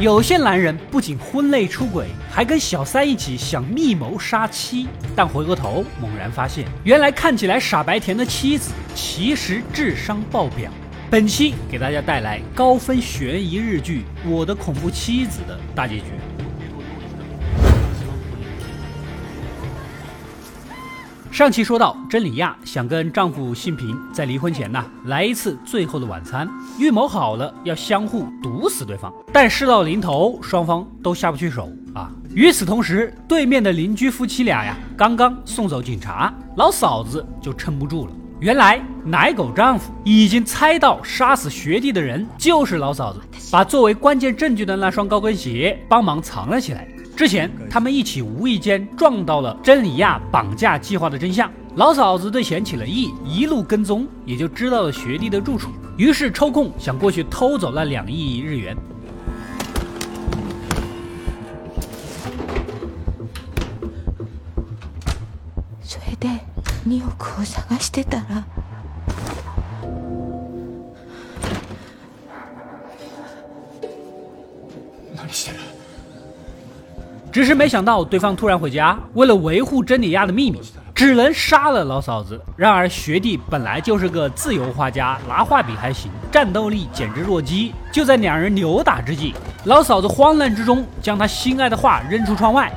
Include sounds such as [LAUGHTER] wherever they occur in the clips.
有些男人不仅婚内出轨，还跟小三一起想密谋杀妻，但回过头猛然发现，原来看起来傻白甜的妻子，其实智商爆表。本期给大家带来高分悬疑日剧《我的恐怖妻子》的大结局。上期说到，真理亚想跟丈夫信平在离婚前呢来一次最后的晚餐，预谋好了要相互毒死对方，但事到临头，双方都下不去手啊。与此同时，对面的邻居夫妻俩呀，刚刚送走警察，老嫂子就撑不住了。原来奶狗丈夫已经猜到杀死学弟的人就是老嫂子，把作为关键证据的那双高跟鞋帮忙藏了起来。之前他们一起无意间撞到了真理亚绑架计划的真相，老嫂子对钱起了意，一路跟踪，也就知道了学弟的住处，于是抽空想过去偷走那两亿日元。それで2億を探してたら 只是没想到对方突然回家，为了维护真理亚的秘密，只能杀了老嫂子。然而学弟本来就是个自由画家，拿画笔还行，战斗力简直弱鸡。就在两人扭打之际，老嫂子慌乱之中将他心爱的画扔出窗外。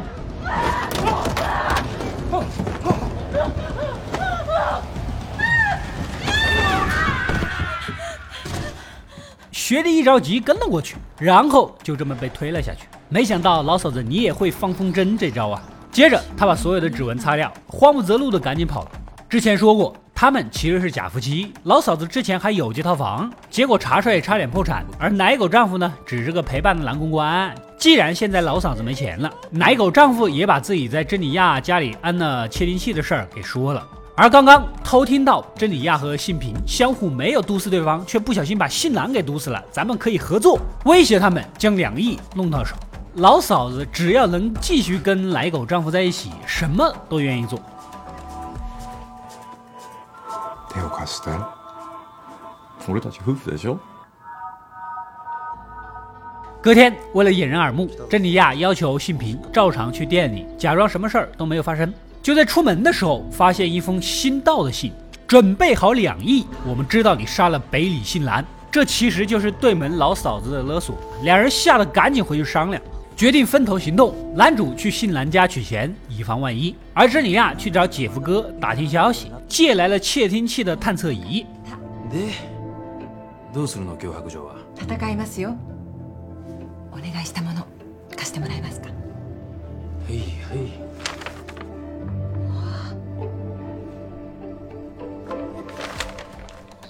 学弟一着急跟了过去，然后就这么被推了下去。没想到老嫂子你也会放风筝这招啊！接着他把所有的指纹擦掉，慌不择路的赶紧跑了。之前说过他们其实是假夫妻，老嫂子之前还有几套房，结果查出来差点破产，而奶狗丈夫呢只是个陪伴的男公关。既然现在老嫂子没钱了，奶狗丈夫也把自己在珍妮亚家里安了窃听器的事儿给说了。而刚刚偷听到真理亚和信平相互没有毒死对方，却不小心把信男给毒死了，咱们可以合作，威胁他们将两亿弄到手。老嫂子只要能继续跟奶狗丈夫在一起，什么都愿意做。手を貸して俺たち夫婦でしょ隔天，为了掩人耳目，珍妮亚要求信平照常去店里，假装什么事儿都没有发生。就在出门的时候，发现一封新到的信，准备好两亿，我们知道你杀了北里信男，这其实就是对门老嫂子的勒索。两人吓得赶紧回去商量。 决定分头行动，男主去信男家取钱，以防万一；而珍妮亚去找姐夫哥打听消息，借来了窃听器的探测仪。でどうするの脅迫状は戦いますよお願いしたもの貸してもらえますかはいはい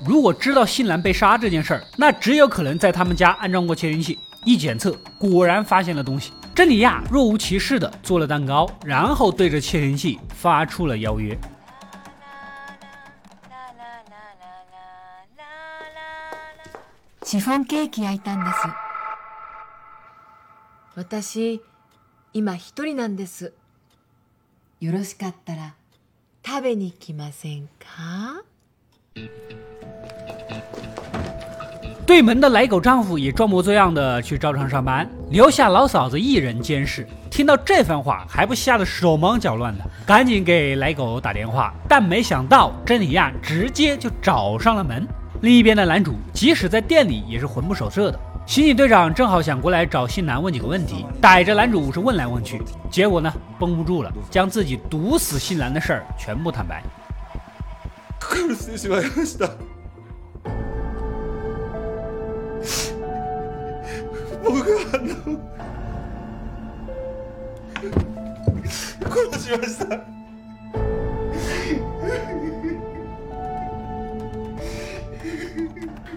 如果知道信男被杀这件事儿，那只有可能在他们家安装过窃听器。 一检测，果然发现了东西。珍妮亚若无其事地做了蛋糕，然后对着窃听器发出了邀约。シフォンケーキ焼いたんです私今一人なんですよろしかったら食べに来ませんか 对门的奶狗丈夫也装模作样的去照常上班，留下老嫂子一人监视。听到这番话，还不吓得手忙脚乱的，赶紧给奶狗打电话。但没想到珍妮亚直接就找上了门。另一边的男主，即使在店里也是魂不守舍的。刑警队长正好想过来找信男问几个问题，逮着男主是问来问去，结果呢绷不住了，将自己毒死信男的事儿全部坦白。殺してしまいました僕があんな殺しました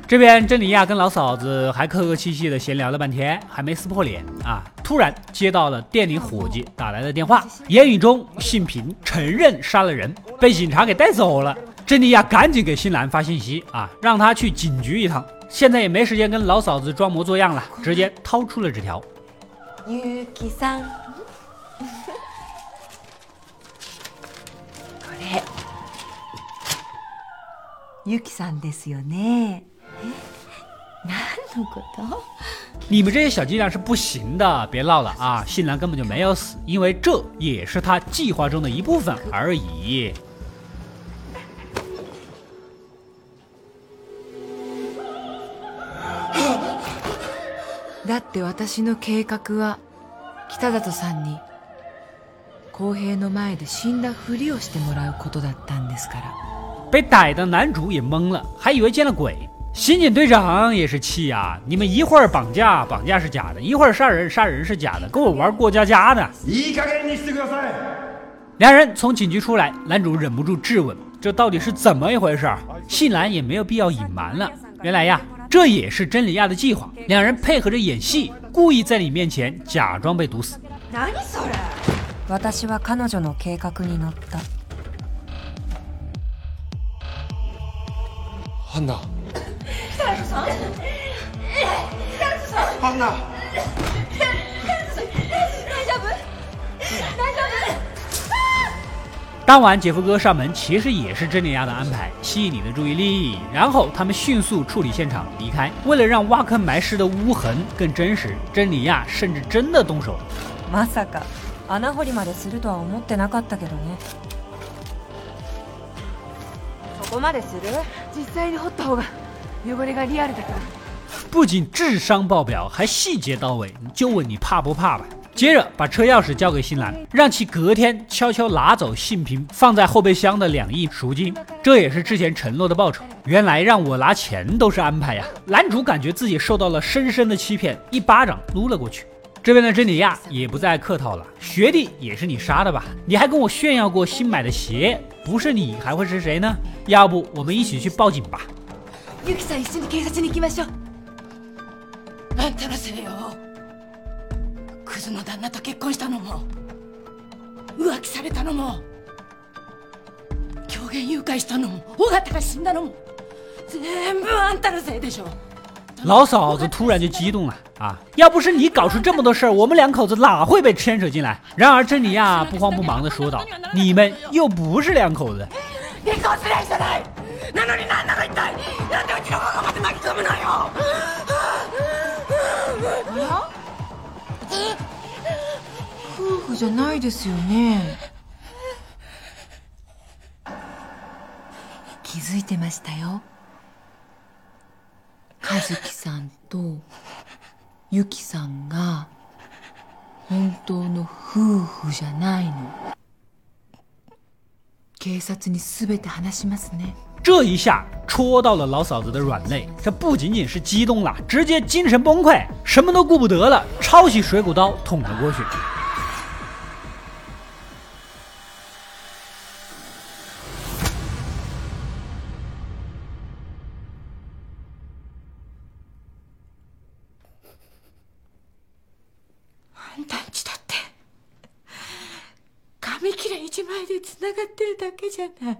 这边珍妮亚跟老嫂子还客客气气的闲聊了半天，还没撕破脸啊！突然接到了店里伙计打来的电话，言语中信平承认杀了人，被警察给带走了。珍妮亚赶紧给新兰发信息啊，让他去警局一趟。 现在也没时间跟老嫂子装模作样了，直接掏出了纸条。ゆうきさんこ[LAUGHS] れゆきさんですよねえ [LAUGHS] 何のこと你们这些小伎俩是不行的，别闹了啊！信兰根本就没有死，因为这也是他计划中的一部分而已。 だって私の計画は北里さんに公平の前で死んだふりをしてもらうことだったんですから被逮的男主也懵了，还以为见了鬼。刑警队长也是气呀！你们一会儿绑架，绑架是假的；一会儿杀人，杀人是假的，跟我玩过家家的。いい加減にしてください。两人从警局出来，男主忍不住质问：这到底是怎么一回事？信兰也没有必要隐瞒了。原来呀， 这也是真理亚的计划。两人配合着演戏，故意在你面前假装被毒死。何それ私当晚，姐夫哥上门其实也是真理亚的安排，吸引你的注意力，然后他们迅速处理现场离开。为了让挖坑埋尸的污痕更真实，真理亚甚至真的动手了。まさか穴掘りまでするとは思ってなかったけどねそこまでする実際に掘った方が汚れがリアルだから不仅智商爆表，还细节到位，就问你怕不怕吧。 接着把车钥匙交给新兰，让其隔天悄悄拿走信平放在后备箱的两亿赎金，这也是之前承诺的报酬。原来让我拿钱都是安排呀！男主感觉自己受到了深深的欺骗，一巴掌撸了过去。这边的珍妮亚也不再客套了，学弟也是你杀的吧？你还跟我炫耀过新买的鞋，不是你还会是谁呢？要不我们一起去报警吧？クズの旦那と結婚したのも浮気されたのも狂言誘拐したのも尾形が死んだのも全部あんたのせいでしょ老嫂子突然就激动了啊！要不是你搞出这么多事儿，我们两口子哪会被牵扯进来？然而珍妮亚不慌不忙地说道：“你们又不是两口子。” [LAUGHS] 夫婦じゃないですよね。気づいてましたよ。和樹さんとユキさんが本当の夫婦じゃないの。警察に全て話しますね。这一下戳到了老嫂子的软肋，这不仅仅是激动了，直接精神崩溃，什么都顾不得了，抄起水果刀捅了过去。あんたんちだって紙切れ一枚でつながってるだけじゃない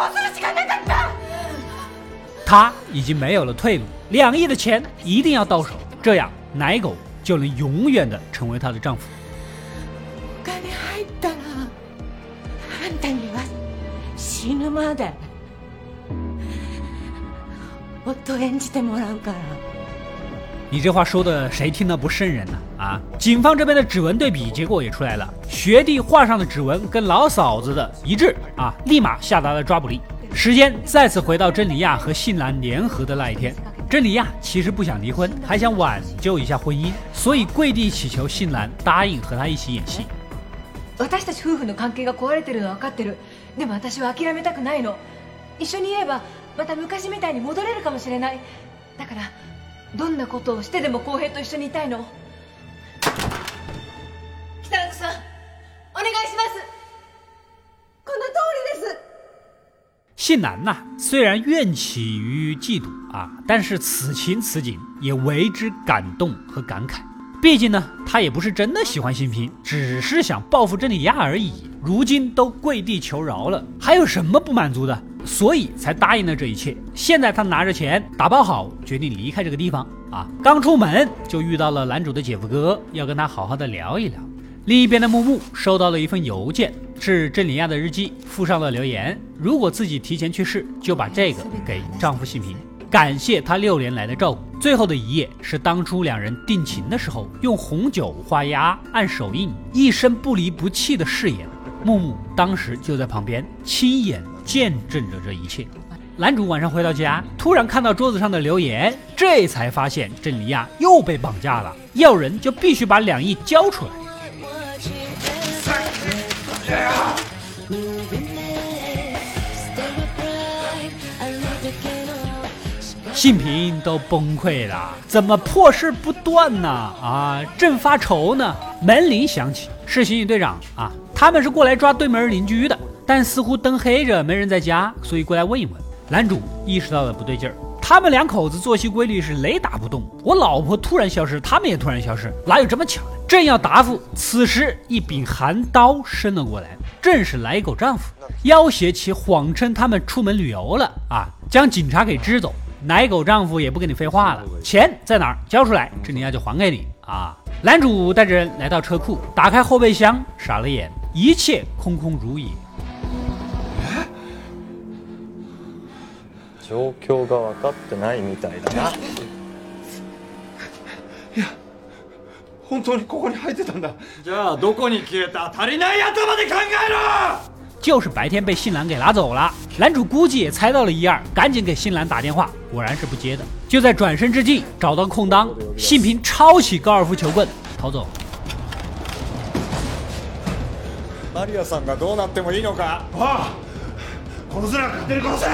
もうこうするしかなかった他已经没有了退路，两亿的钱一定要到手，这样奶狗就能永远的成为她的丈夫。お金入ったらあんたには死ぬまで夫演じてもらうから 你这话说的谁听了不瘆人呢？啊！警方这边的指纹对比结果也出来了，学弟画上的指纹跟老嫂子的一致啊，立马下达了抓捕令。时间再次回到珍妮亚和信兰联合的那一天，珍妮亚其实不想离婚，还想挽救一下婚姻，所以跪地祈求信兰答应和他一起演戏。私たち夫婦の関係が壊れてるのは分かってるでも私は諦めたくないの一緒にいればまた昔みたいに戻れるかもしれないだから どんなことをしてでも浩平と一緒にいたいの北里さんお願いしますこの通りです信兰呐，虽然怨起于嫉妒啊，但是此情此景也为之感动和感慨。毕竟呢，他也不是真的喜欢新平，只是想报复珍妮亚而已。如今都跪地求饶了，还有什么不满足的？ 所以才答应了这一切。现在他拿着钱打包好，决定离开这个地方啊！刚出门就遇到了男主的姐夫哥，要跟他好好的聊一聊。另一边的木木收到了一份邮件，是珍妮亚的日记，附上了留言：如果自己提前去世，就把这个给丈夫信平。感谢他六年来的照顾。最后的一页是当初两人定情的时候，用红酒画押、按手印，一生不离不弃的誓言。木木当时就在旁边，亲眼见证着这一切。男主晚上回到家，突然看到桌子上的留言，这才发现珍妮亚又被绑架了，要人就必须把两亿交出来。信平都崩溃了，怎么破事不断呢？啊，正发愁呢，门铃响起，是刑警队长啊，他们是过来抓对门邻居的，但似乎灯黑着，没人在家，所以过来问一问。男主意识到了不对劲儿，他们两口子作息规律是雷打不动，我老婆突然消失，他们也突然消失，哪有这么巧的？正要答复，此时一柄寒刀伸了过来，正是奶狗丈夫，要挟其谎称他们出门旅游了啊，将警察给支走。奶狗丈夫也不跟你废话了，钱在哪儿？交出来，这尼亚就还给你啊！男主带着人来到车库，打开后备箱，傻了眼，一切空空如也。状況が分かってないみたいだな。いや本当にここに入ってたんだじゃあどこに消えた足りない頭で考えろ就是白天被新兰给拿走了，男主估计也猜到了一二，赶紧给新兰打电话，果然是不接的。就在转身之际，找到空当，信平抄起高尔夫球棍逃走。 マリアさんがどうなってもいいのかああ殺すな勝手に殺せ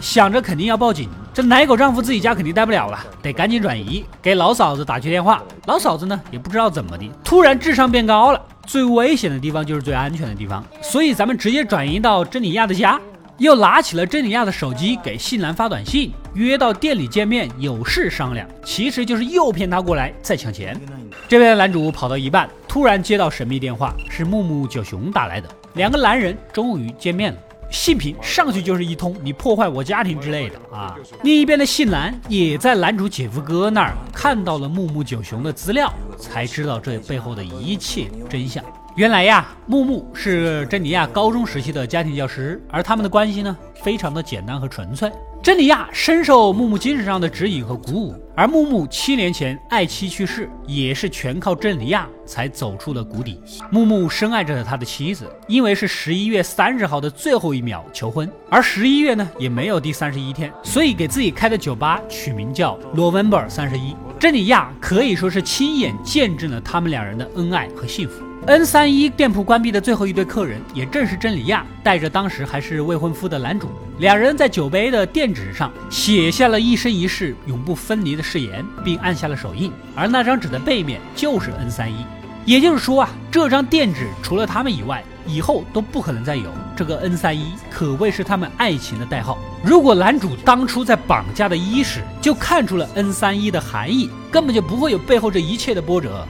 想着肯定要报警，这奶狗丈夫自己家肯定待不了了，得赶紧转移，给老嫂子打去电话。老嫂子呢也不知道怎么的，突然智商变高了。最危险的地方就是最安全的地方，所以咱们直接转移到珍妮亚的家。 又拿起了珍妮亚的手机给信兰发短信，约到店里见面，有事商量。其实就是诱骗他过来再抢钱。这边的男主跑到一半，突然接到神秘电话，是木木九雄打来的。两个男人终于见面了。信平上去就是一通，你破坏我家庭之类的啊！另一边的信兰也在男主姐夫哥那儿看到了木木九雄的资料，才知道这背后的一切真相。原来呀，木木是珍妮亚高中时期的家庭教师，而他们的关系呢，非常的简单和纯粹。珍妮亚深受木木精神上的指引和鼓舞，而木木七年前爱妻去世，也是全靠珍妮亚才走出了谷底。木木深爱着他的妻子，因为是十一月三十号的最后一秒求婚，而十一月呢也没有第三十一天，所以给自己开的酒吧取名叫 November 三十一。珍妮亚可以说是亲眼见证了他们两人的恩爱和幸福。N 三一店铺关闭的最后一对客人，也正是珍妮亚带着当时还是未婚夫的男主，两人在酒杯的垫纸上写下了一生一世永不分离的誓言，并按下了手印。而那张纸的背面就是 N 三一，也就是说啊，这张垫纸除了他们以外，以后都不可能再有。这个 N 三一可谓是他们爱情的代号。如果男主当初在绑架的伊始就看出了 N 三一的含义，根本就不会有背后这一切的波折。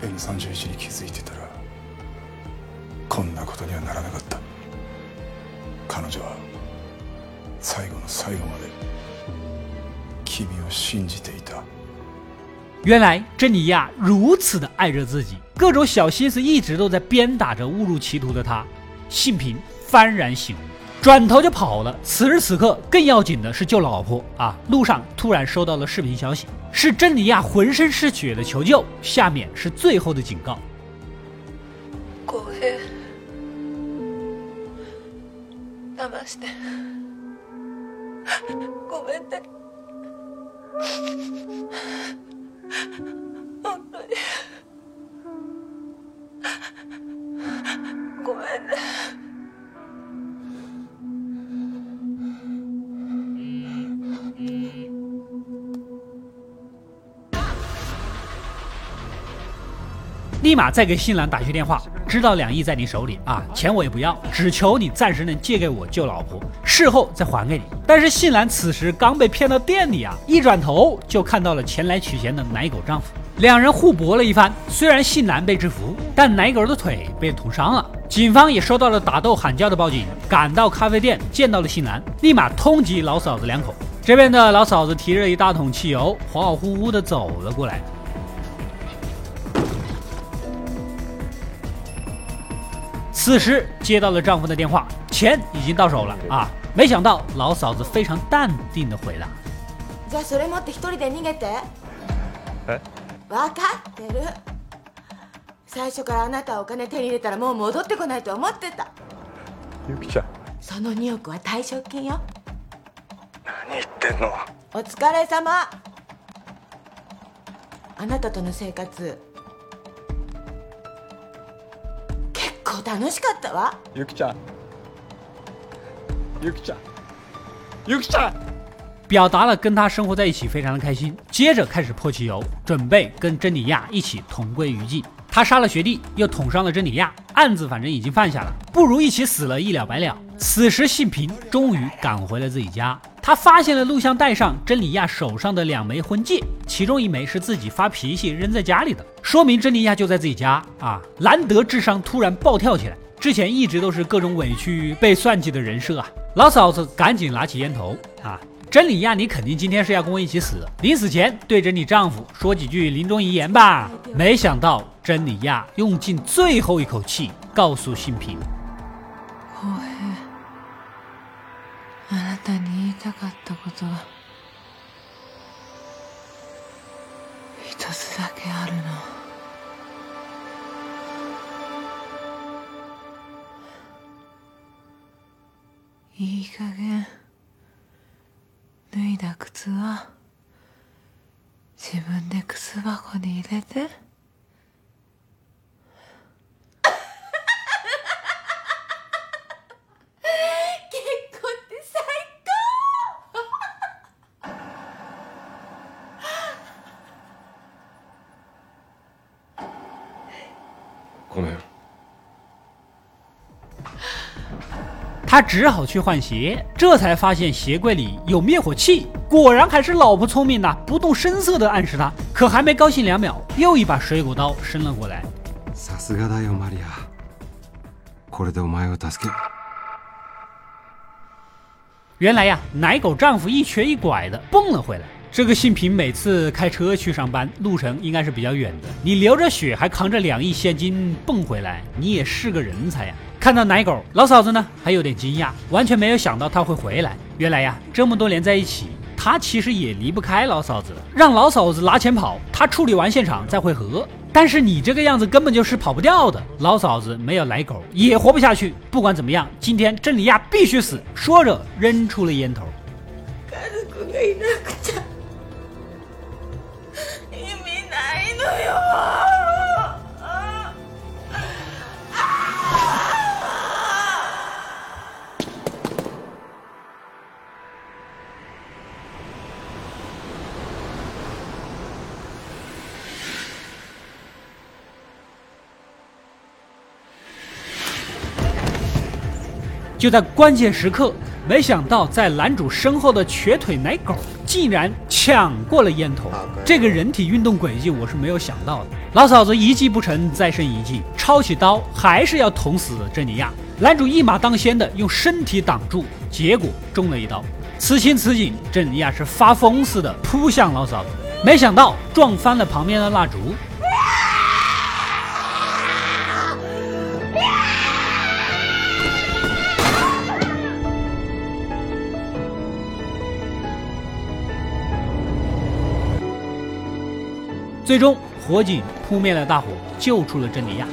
N31 に気づいてたらこんなことにはならなかった彼女は最後の最後まで君を信じていた原来珍妮亚如此的爱着自己，各种小心思一直都在鞭打着误入歧途的他。信平幡然醒悟，转头就跑了。此时此刻，更要紧的是救老婆啊！路上突然收到了视频消息， 是珍妮亚浑身是血的求救。下面是最后的警告：浩平騙してごめんね 立马再给新兰打去电话，知道两亿在你手里啊，钱我也不要，只求你暂时能借给我救老婆，事后再还给你。但是信兰此时刚被骗到店里啊，一转头就看到了前来取钱的奶狗丈夫，两人互搏了一番，虽然信男被制服，但奶狗的腿被捅伤了。警方也收到了打斗喊叫的报警，赶到咖啡店见到了信男，立马通缉老嫂子两口。这边的老嫂子提着一大桶汽油，恍恍惚惚的走了过来。此时接到了丈夫的电话，钱已经到手了啊！没想到老嫂子非常淡定的回答：“じゃあそれ持って一人で逃げて。え？分かってる。最初からあなたはお金手に入れたらもう戻ってこないと思ってた。ゆきちゃんその2億は退職金よ。何言ってんのお疲れ様。あなたとの生活 楽しかったわ。ゆきちゃんゆきちゃんゆきちゃん表达了跟他生活在一起非常的开心，接着开始泼汽油，准备跟珍妮亚一起同归于尽。他杀了学弟，又捅伤了珍妮亚，案子反正已经犯下了，不如一起死了，一了百了。此时信平终于赶回了自己家， 他发现了录像带上珍妮亚手上的两枚婚戒，其中一枚是自己发脾气扔在家里的，说明珍妮亚就在自己家啊！兰德智商突然暴跳起来，之前一直都是各种委屈被算计的人设啊！老嫂子赶紧拿起烟头啊！珍妮亚，你肯定今天是要跟我一起死。临死前对着你丈夫说几句临终遗言吧。没想到珍妮亚用尽最后一口气告诉新平：と一つだけあるの。いい加減脱いだ靴は自分で靴箱に入れて。他只好去换鞋，这才发现鞋柜里有灭火器。果然还是老婆聪明呐，不动声色地暗示他。可还没高兴两秒，又一把水果刀伸了过来。さすがだよマリアこれでお前を助ける原来呀，奶狗丈夫一瘸一拐的蹦了回来。 这个信平每次开车去上班，路程应该是比较远的。你流着血还扛着两亿现金蹦回来，你也是个人才呀！看到奶狗，老嫂子呢还有点惊讶，完全没有想到他会回来。原来呀，这么多年在一起，他其实也离不开老嫂子，让老嫂子拿钱跑，他处理完现场再会合。但是你这个样子根本就是跑不掉的，老嫂子没有奶狗也活不下去。不管怎么样，今天珍妮亚必须死！说着扔出了烟头。就在关键时刻，没想到在男主身后的瘸腿奶狗竟然抢过了烟头。这个人体运动轨迹我是没有想到的。老嫂子一计不成，再生一计，抄起刀还是要捅死珍妮亚。男主一马当先的用身体挡住，结果中了一刀。此情此景，珍妮亚是发疯似的扑向老嫂子，没想到撞翻了旁边的蜡烛。最终，火警扑灭了大火，救出了珍妮亚。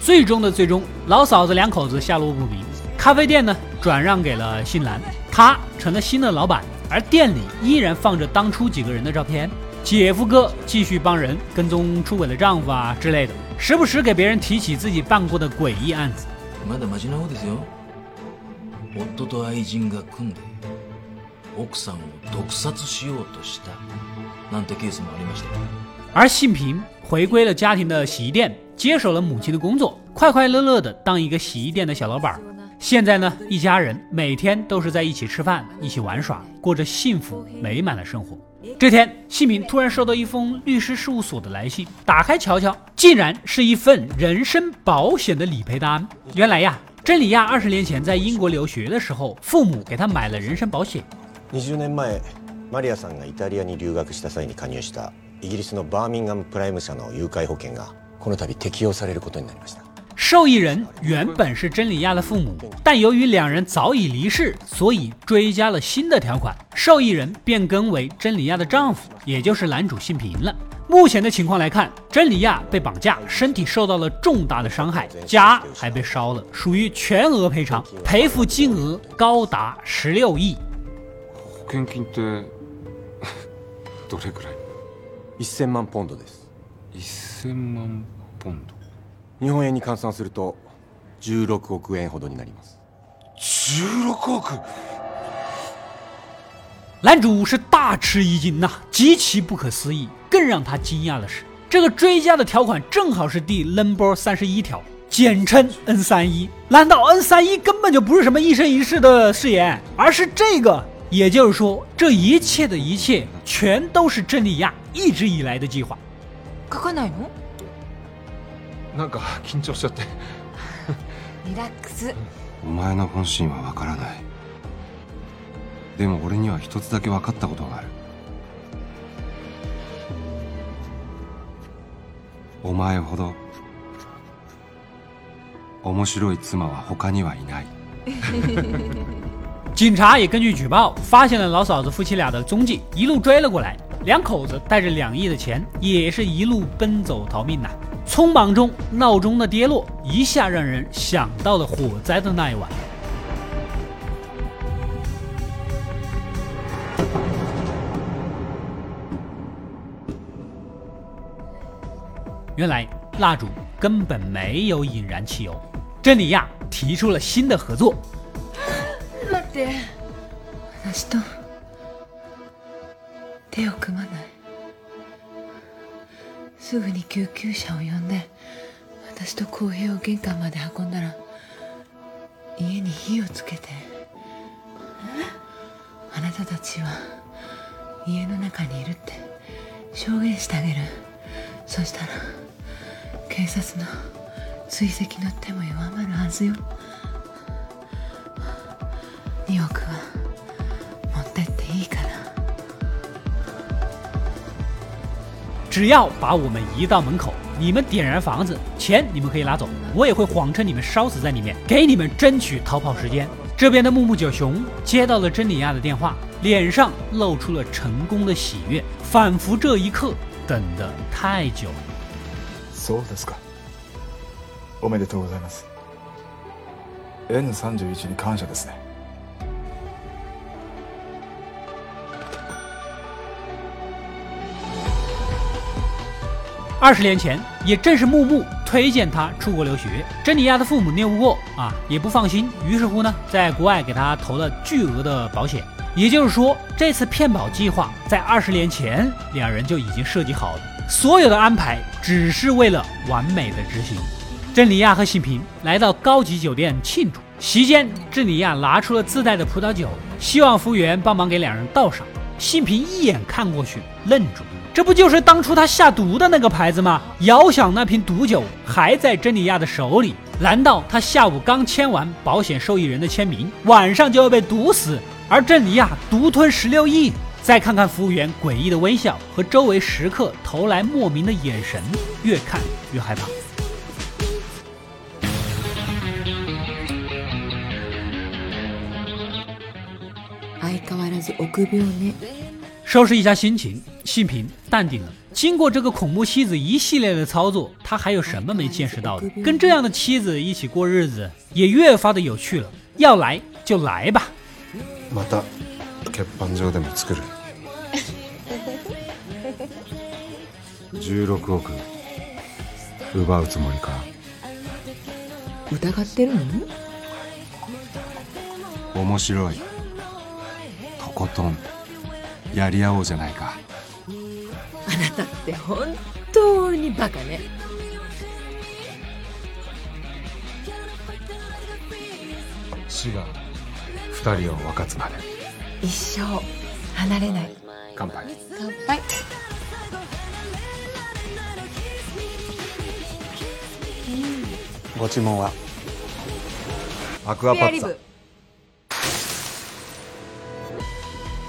最终的最终，老嫂子两口子下落不明。咖啡店呢，转让给了新兰，他成了新的老板，而店里依然放着当初几个人的照片。姐夫哥继续帮人跟踪出轨的丈夫啊之类的，时不时给别人提起自己办过的诡异案子。 まだマジな方ですよ夫と愛人が組んで奥さんを毒殺しようとしたなんてケースもありましたよ而信平回归了家庭的洗衣店，接手了母亲的工作，快快乐乐的当一个洗衣店的小老板儿。现在呢，一家人每天都是在一起吃饭、一起玩耍，过着幸福美满的生活。 这天，信平突然收到一封律师事务所的来信，打开瞧瞧，竟然是一份人身保险的理赔单。原来呀，真理亚二十年前在英国留学的时候，父母给他买了人身保险。 20年前マリアさんがイタリアに留学した際に加入したイギリスのバーミンガムプライム社の誘拐保険がこの度適用されることになりました 受益人原本是真理亚的父母，但由于两人早已离世，所以追加了新的条款，受益人变更为真理亚的丈夫，也就是男主信平了。目前的情况来看，真理亚被绑架，身体受到了重大的伤害，家还被烧了，属于全额赔偿，赔付金额高达十六亿。保険金って[LAUGHS] どれくらい1000万ポンドです1000万ポンド 日本円に換算すると16億円ほどになります16億男主是大吃一惊呐、极其不可思议。更让他惊讶的是，这个追加的条款正好是第 Number 三十一条，简称 N 三一。难道 N 三一根本就不是什么一生一世的誓言，而是这个？也就是说，这一切的一切，全都是真理亚一直以来的计划。 なんか緊張しちゃって。リラックス。お前の本心はわからない。でも俺には一つだけ分かったことがある。お前ほど面白い妻は他にはいない。[LAUGHS] 警察也根据举报发现了老嫂子夫妻俩的踪迹，一路追了过来。两口子带着两亿的钱，也是一路奔走逃命呐、匆忙中，闹钟的跌落，一下让人想到了火灾的那一晚。原来蜡烛根本没有引燃汽油，真理亚提出了新的合作。待って私と手を組まない すぐに救急車を呼んで私と浩平を玄関まで運んだら家に火をつけて。あなたたちは家の中にいるって証言してあげる。そしたら警察の追跡の手も弱まるはずよ。2億は只要把我们移到门口，你们点燃房子，钱你们可以拿走，我也会谎称你们烧死在里面，给你们争取逃跑时间。这边的木木九雄接到了真理亚的电话，脸上露出了成功的喜悦，仿佛这一刻等得太久了。そうですかおめでとうございます N31 に感謝ですね 二十年前，也正是木木推荐他出国留学，珍妮亚的父母拗不过啊，也不放心，于是乎呢，在国外给他投了巨额的保险。也就是说，这次骗保计划在二十年前两人就已经设计好了，所有的安排只是为了完美的执行。珍妮亚和信平来到高级酒店庆祝，席间，珍妮亚拿出了自带的葡萄酒，希望服务员帮忙给两人倒上。信平一眼看过去，愣住了。这不就是当初他下毒的那个牌子吗？遥想那瓶毒酒还在珍妮亚的手里，难道他下午刚签完保险受益人的签名，晚上就要被毒死？而珍妮亚独吞十六亿？再看看服务员诡异的微笑和周围食客投来莫名的眼神，越看越害怕。相変わらず臆病ね收拾一下心情， 信平淡定了。经过这个恐怖妻子一系列的操作，他还有什么没见识到的？跟这样的妻子一起过日子，也越发的有趣了。要来就来吧。また欠板状でも作る16億奪うつもりか 疑ってるの面白いとことんやり合おうじゃないか あなたって。本当にバカね。死が二人を分かつまで。一生離れない。乾杯。乾杯。ご注文は？アクアパッツァ。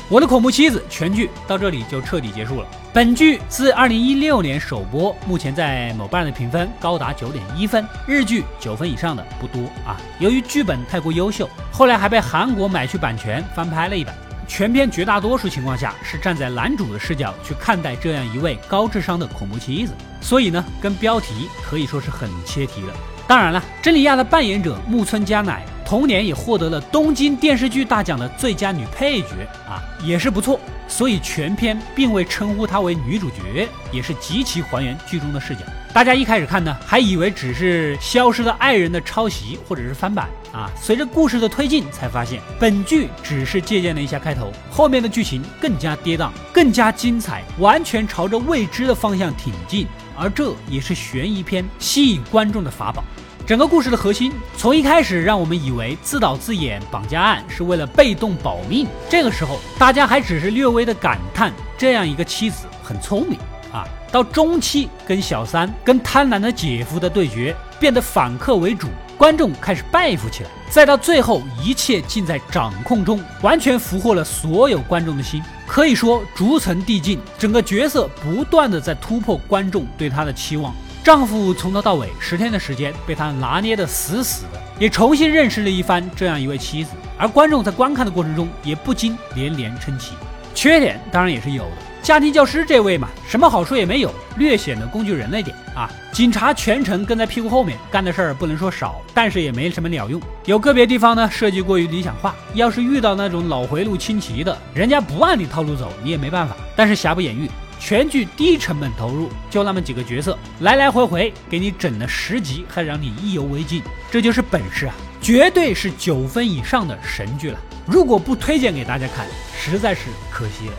我的恐怖妻子全剧到这里就彻底结束了。本剧自二零一六年首播，目前在某瓣的评分高达九点一分，日剧九分以上的不多啊。由于剧本太过优秀，后来还被韩国买去版权翻拍了一版。全片绝大多数情况下是站在男主的视角去看待这样一位高智商的恐怖妻子，所以呢，跟标题可以说是很切题的。当然了，真理亚的扮演者木村佳乃同年也获得了东京电视剧大奖的最佳女配角啊，也是不错。所以全片并未称呼她为女主角，也是极其还原剧中的视角。大家一开始看呢，还以为只是《消失的爱人》的抄袭或者是翻版啊。随着故事的推进，才发现本剧只是借鉴了一下开头，后面的剧情更加跌宕，更加精彩，完全朝着未知的方向挺进。而这也是悬疑片吸引观众的法宝。整个故事的核心，从一开始让我们以为自导自演绑架案是为了被动保命，这个时候大家还只是略微的感叹这样一个妻子很聪明啊。到中期跟小三、跟贪婪的姐夫的对决，变得反客为主，观众开始拜服起来。再到最后，一切尽在掌控中，完全俘获了所有观众的心。可以说逐层递进，整个角色不断的在突破观众对他的期望。丈夫从头到尾十天的时间被他拿捏的死死的，也重新认识了一番这样一位妻子。而观众在观看的过程中也不禁连连称奇。缺点当然也是有的，家庭教师这位嘛，什么好处也没有，略显得工具人了点啊。警察全程跟在屁股后面干的事儿不能说少，但是也没什么鸟用。有个别地方呢设计过于理想化，要是遇到那种脑回路清奇的，人家不按你套路走，你也没办法。但是瑕不掩瑜。全剧低成本投入，就那么几个角色，来来回回给你整了十集，还让你意犹未尽，这就是本事啊！绝对是九分以上的神剧了。如果不推荐给大家看，实在是可惜了。